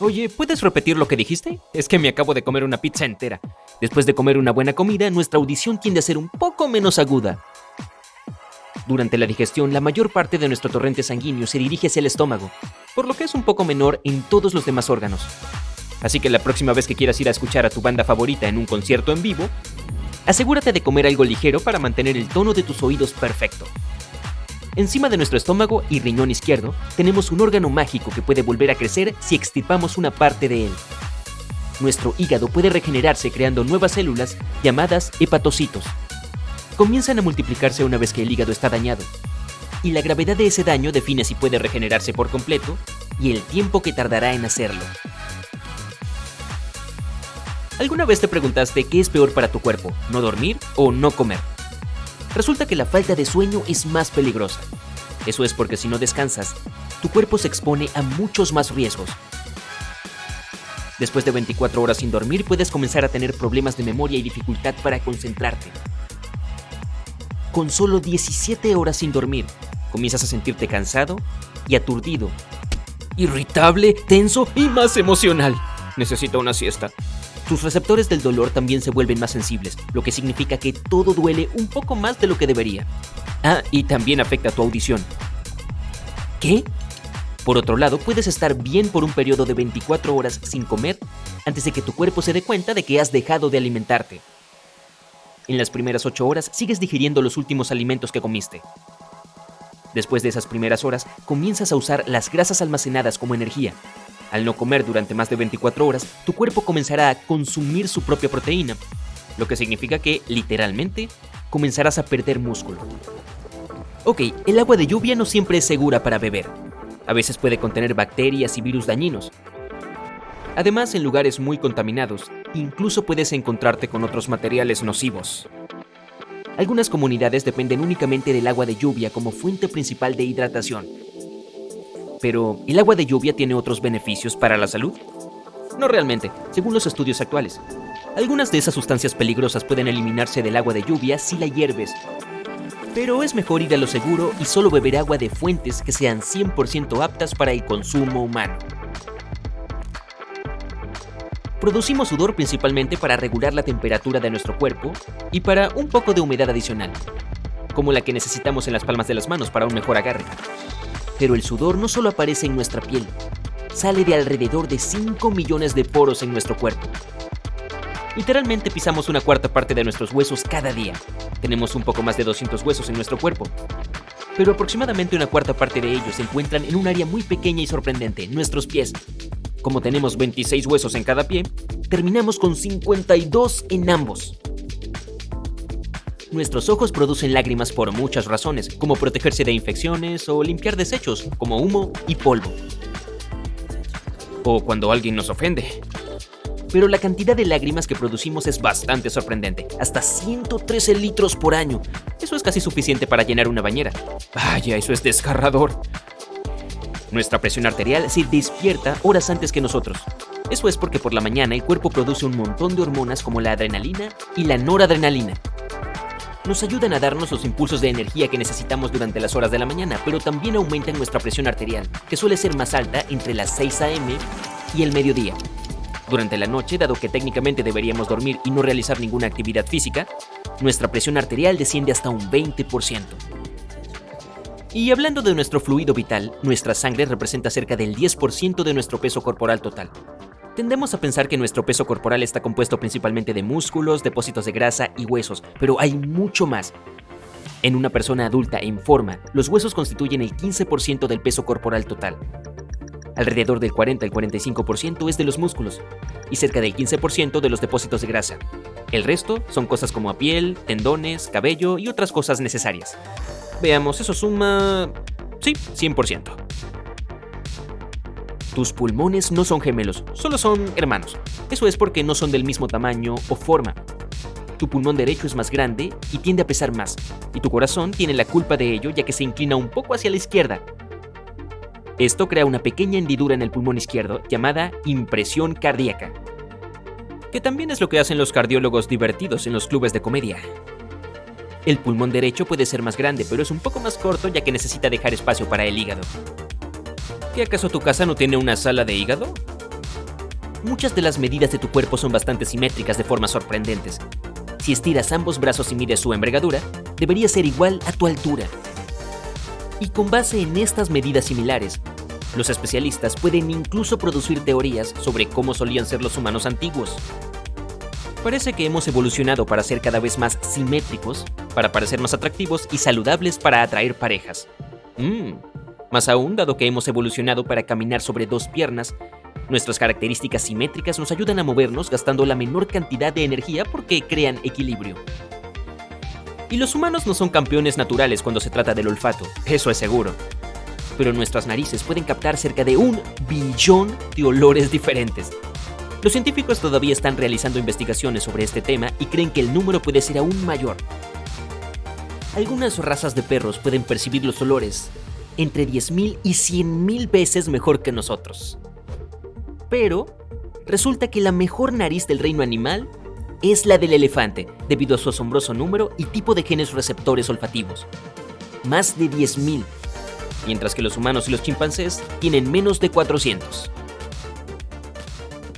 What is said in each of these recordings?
Oye, ¿puedes repetir lo que dijiste? Es que me acabo de comer una pizza entera. Después de comer una buena comida, nuestra audición tiende a ser un poco menos aguda. Durante la digestión, la mayor parte de nuestro torrente sanguíneo se dirige hacia el estómago, por lo que es un poco menor en todos los demás órganos. Así que la próxima vez que quieras ir a escuchar a tu banda favorita en un concierto en vivo, asegúrate de comer algo ligero para mantener el tono de tus oídos perfecto. Encima de nuestro estómago y riñón izquierdo tenemos un órgano mágico que puede volver a crecer si extirpamos una parte de él. Nuestro hígado puede regenerarse creando nuevas células llamadas hepatocitos. Comienzan a multiplicarse una vez que el hígado está dañado. Y la gravedad de ese daño define si puede regenerarse por completo y el tiempo que tardará en hacerlo. ¿Alguna vez te preguntaste qué es peor para tu cuerpo, no dormir o no comer? Resulta que la falta de sueño es más peligrosa. Eso es porque si no descansas, tu cuerpo se expone a muchos más riesgos. Después de 24 horas sin dormir puedes comenzar a tener problemas de memoria y dificultad para concentrarte. Con solo 17 horas sin dormir, comienzas a sentirte cansado y aturdido, irritable, tenso y más emocional. Necesito una siesta. Tus receptores del dolor también se vuelven más sensibles, lo que significa que todo duele un poco más de lo que debería. Ah, y también afecta tu audición. ¿Qué? Por otro lado, puedes estar bien por un periodo de 24 horas sin comer antes de que tu cuerpo se dé cuenta de que has dejado de alimentarte. En las primeras 8 horas sigues digiriendo los últimos alimentos que comiste. Después de esas primeras horas, comienzas a usar las grasas almacenadas como energía, al no comer durante más de 24 horas, tu cuerpo comenzará a consumir su propia proteína, lo que significa que, literalmente, comenzarás a perder músculo. Ok, el agua de lluvia no siempre es segura para beber. A veces puede contener bacterias y virus dañinos. Además, en lugares muy contaminados, incluso puedes encontrarte con otros materiales nocivos. Algunas comunidades dependen únicamente del agua de lluvia como fuente principal de hidratación, pero, ¿el agua de lluvia tiene otros beneficios para la salud? No realmente, según los estudios actuales. Algunas de esas sustancias peligrosas pueden eliminarse del agua de lluvia si la hierves. Pero es mejor ir a lo seguro y solo beber agua de fuentes que sean 100% aptas para el consumo humano. Producimos sudor principalmente para regular la temperatura de nuestro cuerpo y para un poco de humedad adicional, como la que necesitamos en las palmas de las manos para un mejor agarre. Pero el sudor no solo aparece en nuestra piel, sale de alrededor de 5 millones de poros en nuestro cuerpo. Literalmente pisamos una cuarta parte de nuestros huesos cada día. Tenemos un poco más de 200 huesos en nuestro cuerpo. Pero aproximadamente una cuarta parte de ellos se encuentran en un área muy pequeña y sorprendente, nuestros pies. Como tenemos 26 huesos en cada pie, terminamos con 52 en ambos. Nuestros ojos producen lágrimas por muchas razones, como protegerse de infecciones o limpiar desechos, como humo y polvo. O cuando alguien nos ofende. Pero la cantidad de lágrimas que producimos es bastante sorprendente, hasta 113 litros por año. Eso es casi suficiente para llenar una bañera. Vaya, eso es desgarrador. Nuestra presión arterial se despierta horas antes que nosotros. Eso es porque por la mañana el cuerpo produce un montón de hormonas como la adrenalina y la noradrenalina, nos ayudan a darnos los impulsos de energía que necesitamos durante las horas de la mañana, pero también aumentan nuestra presión arterial, que suele ser más alta entre las 6 a.m. y el mediodía. Durante la noche, dado que técnicamente deberíamos dormir y no realizar ninguna actividad física, nuestra presión arterial desciende hasta un 20%. Y hablando de nuestro fluido vital, nuestra sangre representa cerca del 10% de nuestro peso corporal total. Tendemos a pensar que nuestro peso corporal está compuesto principalmente de músculos, depósitos de grasa y huesos, pero hay mucho más. En una persona adulta en forma, los huesos constituyen el 15% del peso corporal total. Alrededor del 40 al 45% es de los músculos y cerca del 15% de los depósitos de grasa. El resto son cosas como piel, tendones, cabello y otras cosas necesarias. Veamos, eso suma... Sí, 100%. Tus pulmones no son gemelos, solo son hermanos. Eso es porque no son del mismo tamaño o forma. Tu pulmón derecho es más grande y tiende a pesar más, y tu corazón tiene la culpa de ello ya que se inclina un poco hacia la izquierda. Esto crea una pequeña hendidura en el pulmón izquierdo llamada impresión cardíaca, que también es lo que hacen los cardiólogos divertidos en los clubes de comedia. El pulmón derecho puede ser más grande, pero es un poco más corto ya que necesita dejar espacio para el hígado. ¿Qué acaso tu casa no tiene una sala de hígado? Muchas de las medidas de tu cuerpo son bastante simétricas de formas sorprendentes. Si estiras ambos brazos y mides su envergadura, debería ser igual a tu altura. Y con base en estas medidas similares, los especialistas pueden incluso producir teorías sobre cómo solían ser los humanos antiguos. Parece que hemos evolucionado para ser cada vez más simétricos, para parecer más atractivos y saludables para atraer parejas. Mmm, más aún, dado que hemos evolucionado para caminar sobre dos piernas, nuestras características simétricas nos ayudan a movernos gastando la menor cantidad de energía porque crean equilibrio. Y los humanos no son campeones naturales cuando se trata del olfato, eso es seguro. Pero nuestras narices pueden captar cerca de un billón de olores diferentes. Los científicos todavía están realizando investigaciones sobre este tema y creen que el número puede ser aún mayor. Algunas razas de perros pueden percibir los olores entre 10.000 y 100.000 veces mejor que nosotros. Pero resulta que la mejor nariz del reino animal es la del elefante, debido a su asombroso número y tipo de genes receptores olfativos. Más de 10.000, mientras que los humanos y los chimpancés tienen menos de 400.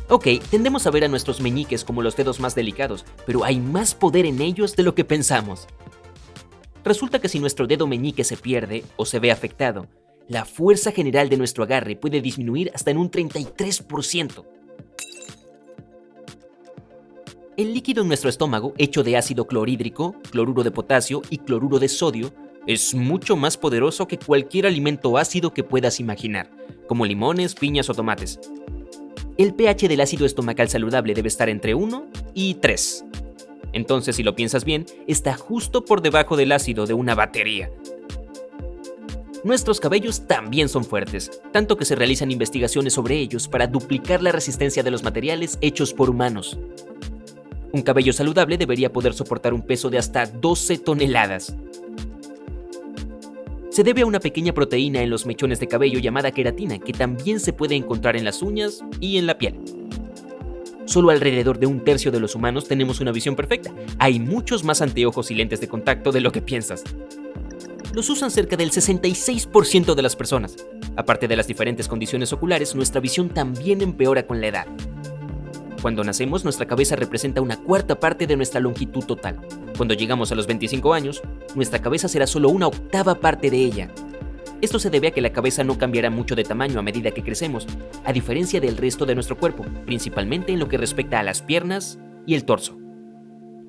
Ok, tendemos a ver a nuestros meñiques como los dedos más delicados, pero hay más poder en ellos de lo que pensamos. Resulta que si nuestro dedo meñique se pierde o se ve afectado, la fuerza general de nuestro agarre puede disminuir hasta en un 33%. El líquido en nuestro estómago, hecho de ácido clorhídrico, cloruro de potasio y cloruro de sodio, es mucho más poderoso que cualquier alimento ácido que puedas imaginar, como limones, piñas o tomates. El pH del ácido estomacal saludable debe estar entre 1 y 3, entonces, si lo piensas bien, está justo por debajo del ácido de una batería. Nuestros cabellos también son fuertes, tanto que se realizan investigaciones sobre ellos para duplicar la resistencia de los materiales hechos por humanos. Un cabello saludable debería poder soportar un peso de hasta 12 toneladas. Se debe a una pequeña proteína en los mechones de cabello llamada queratina, que también se puede encontrar en las uñas y en la piel. Solo alrededor de un tercio de los humanos tenemos una visión perfecta. Hay muchos más anteojos y lentes de contacto de lo que piensas. Los usan cerca del 66% de las personas. Aparte de las diferentes condiciones oculares, nuestra visión también empeora con la edad. Cuando nacemos, nuestra cabeza representa una cuarta parte de nuestra longitud total. Cuando llegamos a los 25 años, nuestra cabeza será solo una octava parte de ella. Esto se debe a que la cabeza no cambiará mucho de tamaño a medida que crecemos, a diferencia del resto de nuestro cuerpo, principalmente en lo que respecta a las piernas y el torso.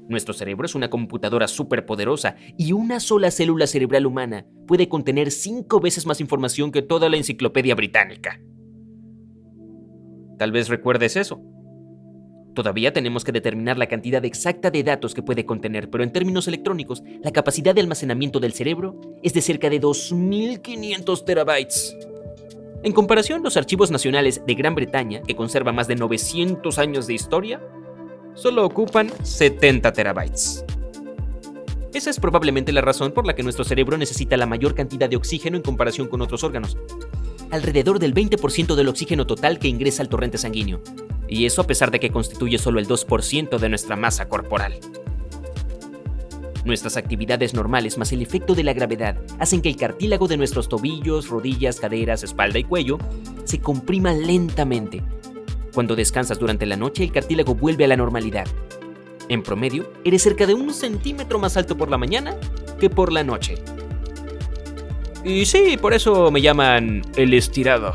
Nuestro cerebro es una computadora superpoderosa y una sola célula cerebral humana puede contener cinco veces más información que toda la enciclopedia británica. Tal vez recuerdes eso. Todavía tenemos que determinar la cantidad exacta de datos que puede contener, pero en términos electrónicos, la capacidad de almacenamiento del cerebro es de cerca de 2.500 terabytes. En comparación, los archivos nacionales de Gran Bretaña, que conservan más de 900 años de historia, solo ocupan 70 terabytes. Esa es probablemente la razón por la que nuestro cerebro necesita la mayor cantidad de oxígeno en comparación con otros órganos. Alrededor del 20% del oxígeno total que ingresa al torrente sanguíneo, y eso a pesar de que constituye solo el 2% de nuestra masa corporal. Nuestras actividades normales más el efecto de la gravedad hacen que el cartílago de nuestros tobillos, rodillas, caderas, espalda y cuello se comprima lentamente. Cuando descansas durante la noche, el cartílago vuelve a la normalidad. En promedio, eres cerca de un centímetro más alto por la mañana que por la noche. Y sí, por eso me llaman el estirado.